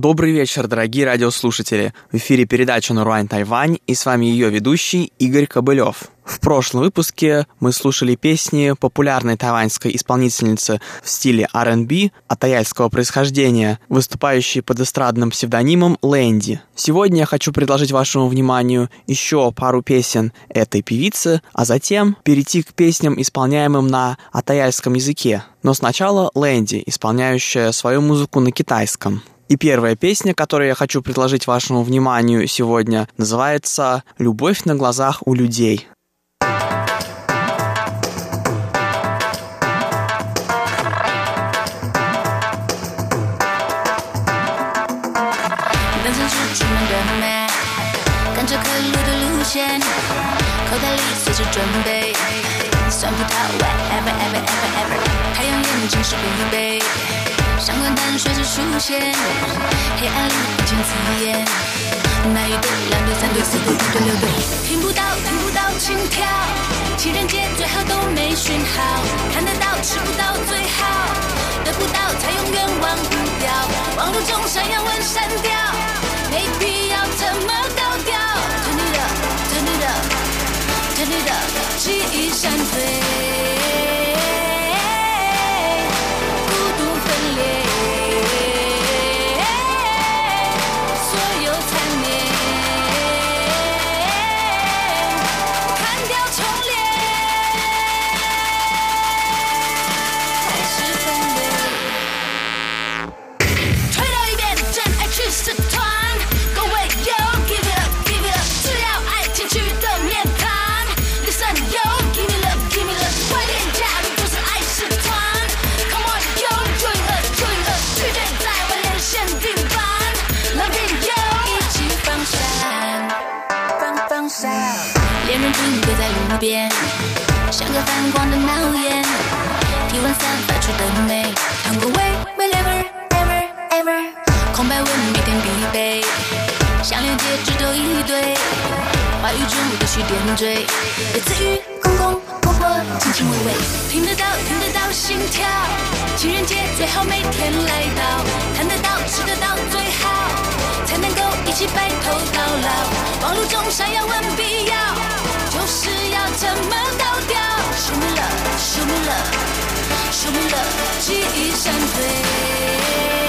Добрый вечер, дорогие радиослушатели. В эфире передача «Наруань Тайвань» и с вами ее ведущий Игорь Кобылев. В прошлом выпуске мы слушали песни популярной тайваньской исполнительницы в стиле R&B атаяльского происхождения, выступающей под эстрадным псевдонимом Лэнди. Сегодня я хочу предложить вашему вниманию еще пару песен этой певицы, а затем перейти к песням, исполняемым на атаяльском языке. Но сначала Лэнди, исполняющая свою музыку на китайском. И первая песня, которую я хочу предложить вашему вниманию сегодня, называется «Любовь на глазах у людей». 口袋里随时准备酸葡萄，whatever ever ever ever，太阳眼睛是必备。上官淡水是出现，黑暗里一千刺眼。那一对、两对、三对、四对、五对、六对，听不到、听不到心跳。情人节最好都没讯号，看得到、吃不到最好，得不到才永远忘不掉。网络中闪耀问删掉，没必要这么高调。Turn it up, turn it up, turn it up，记忆闪退。边，像个泛光的闹眼，体温散发出的美，糖果味，whatever ever ever，空白文每天必备，项链戒指都一堆，话语中必须点缀，每次语公公婆婆亲亲喂喂，听得到听得到心跳，情人节最好每天来到，看得到吃得到最好，才能够一起白头到老，忙碌中闪耀问必要。是要怎么倒掉，Show me love，Show me love，Show me love，记忆闪退。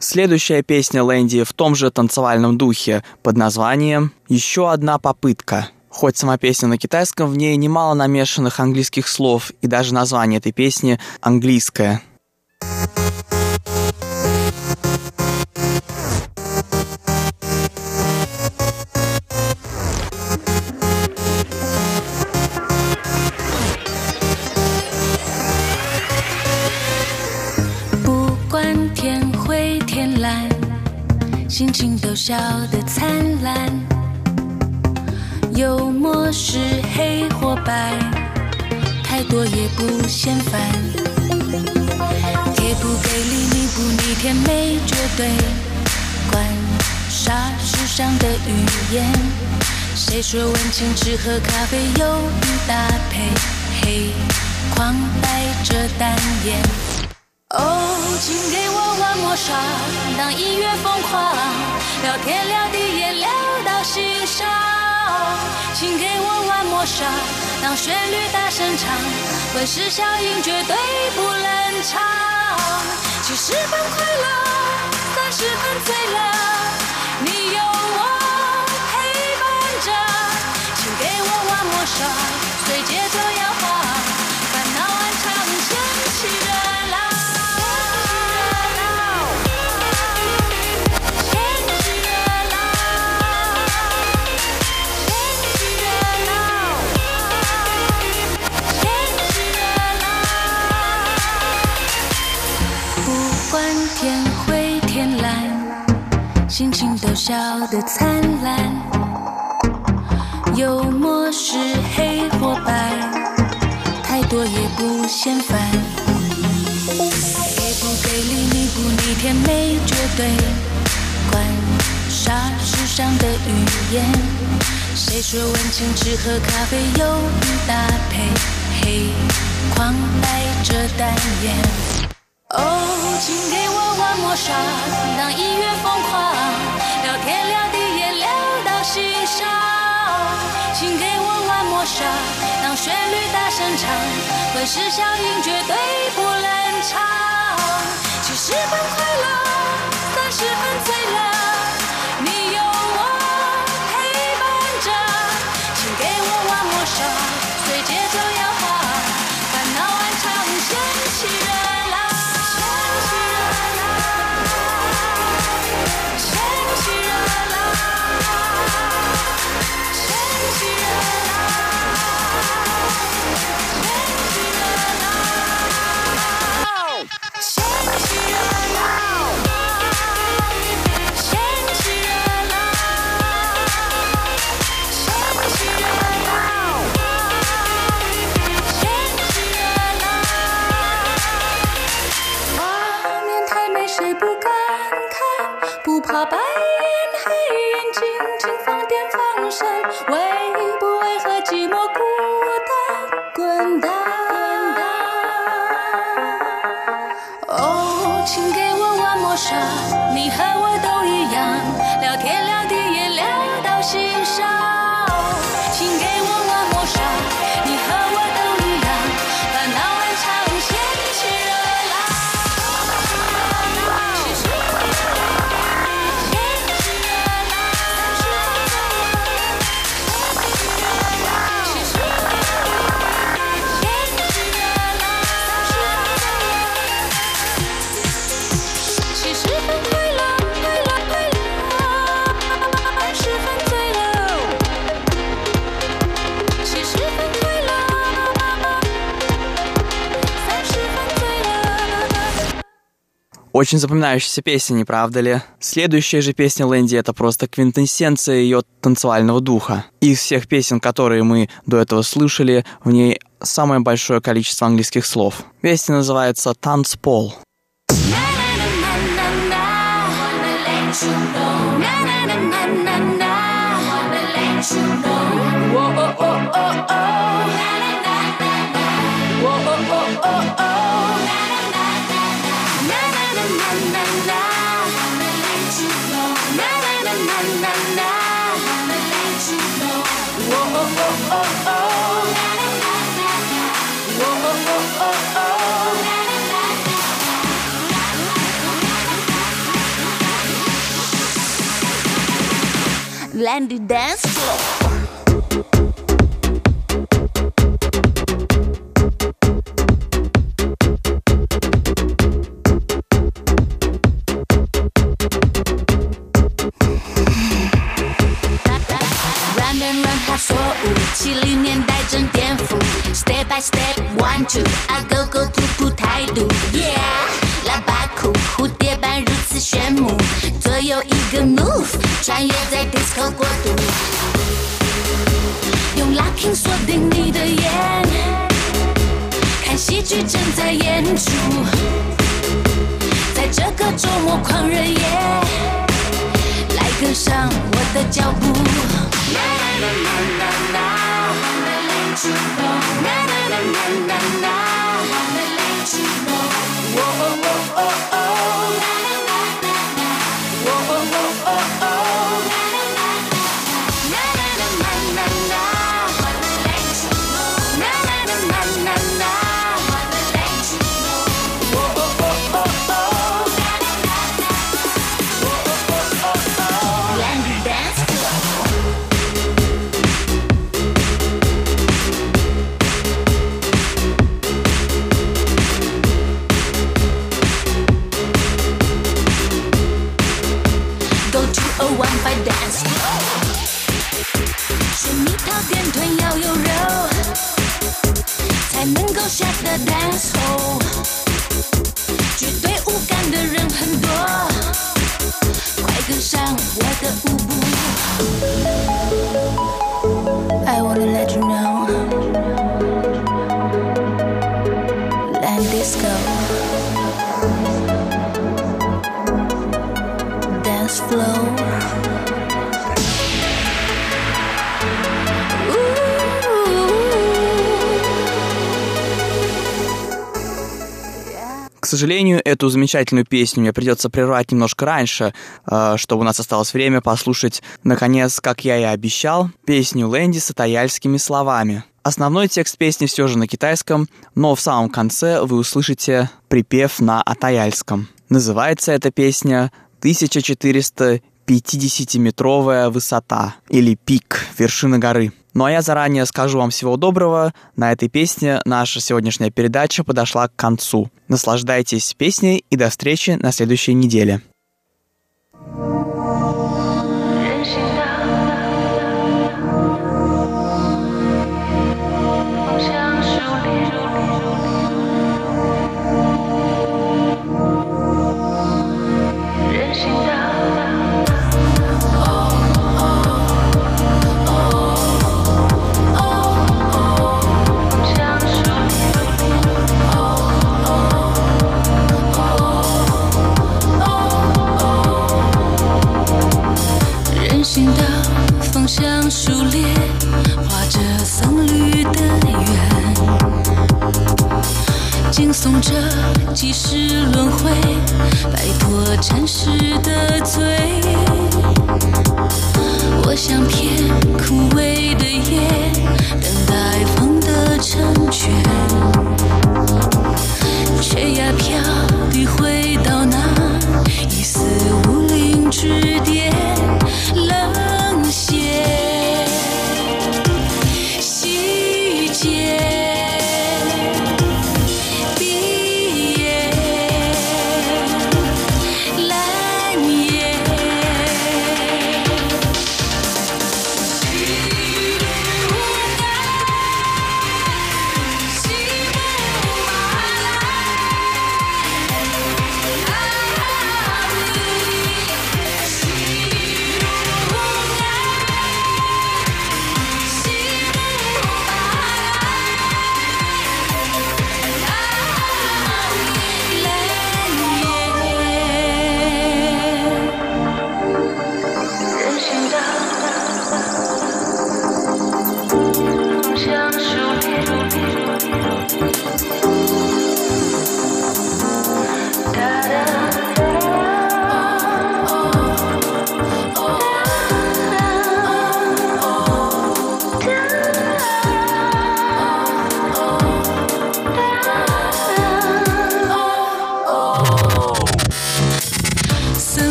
Следующая песня Лэнди в том же танцевальном духе под названием «Еще одна попытка». Хоть сама песня на китайском, в ней немало намешанных английских слов, и даже название этой песни английское. 心情都笑得灿烂，幽默是黑或白，太多也不嫌烦。铁不给力，你不逆天没绝对。管啥世上的语言？谁说温情只喝咖啡有鱼搭配？黑框带着单眼。哦，请给我玩魔耍，当音乐疯狂，聊天聊地也聊到心上。请给我玩魔耍，当旋律大声唱，温室效应绝对不冷场。七十分快乐，三十分醉了，你有我陪伴着。请给我玩魔耍，随节奏摇笑得灿烂。幽默是黑或白，太多也不嫌烦。给不给力，你不逆天没绝对。管啥世上的语言？谁说温情只喝咖啡有鱼搭配？黑框带着单眼。哦，请给我玩魔耍，当音乐疯狂，天聊地也聊到心上。请给我玩魔砂，当旋律大声唱，温室效应绝对不冷场。七十分快乐，三十分醉了，不敢看？不怕白眼黑眼睛，Очень запоминающаяся песня, не правда ли? Следующая же песня Лэнди — это просто квинтэссенция ее танцевального духа. Из всех песен, которые мы до этого слышали, в ней самое большое количество английских слов. Песня называется «Танцпол». Landy dance floor. 锁定你的眼。戏剧正在演出，在这个周末狂热夜，来跟上我的脚步。啦啦啦啦啦啦，wanna let you know。啦啦啦啦啦啦，wanna let you know。哦哦哦哦哦，to a one five dance club，水蜜桃电臀要有肉，才能够下的 dance hall。绝对无感的人很多，快跟上我的舞步。I wanna let you know, land disco, dance сожалению, эту замечательную песню мне придется прервать немножко раньше, э, чтобы у нас осталось время послушать, наконец, как я и обещал, песню Лэнди с атаяльскими словами. Основной текст песни все же на китайском, но в самом конце вы услышите припев на атаяльском. Называется эта песня «1450-метровая высота» или «Пик, вершина горы». Ну а я заранее скажу вам всего доброго. На этой песне наша сегодняшняя передача подошла к концу. Наслаждайтесь песней и до встречи на следующей неделе. 人送这几世轮回，摆脱尘世的罪。我像片枯萎的叶，等待风的成全，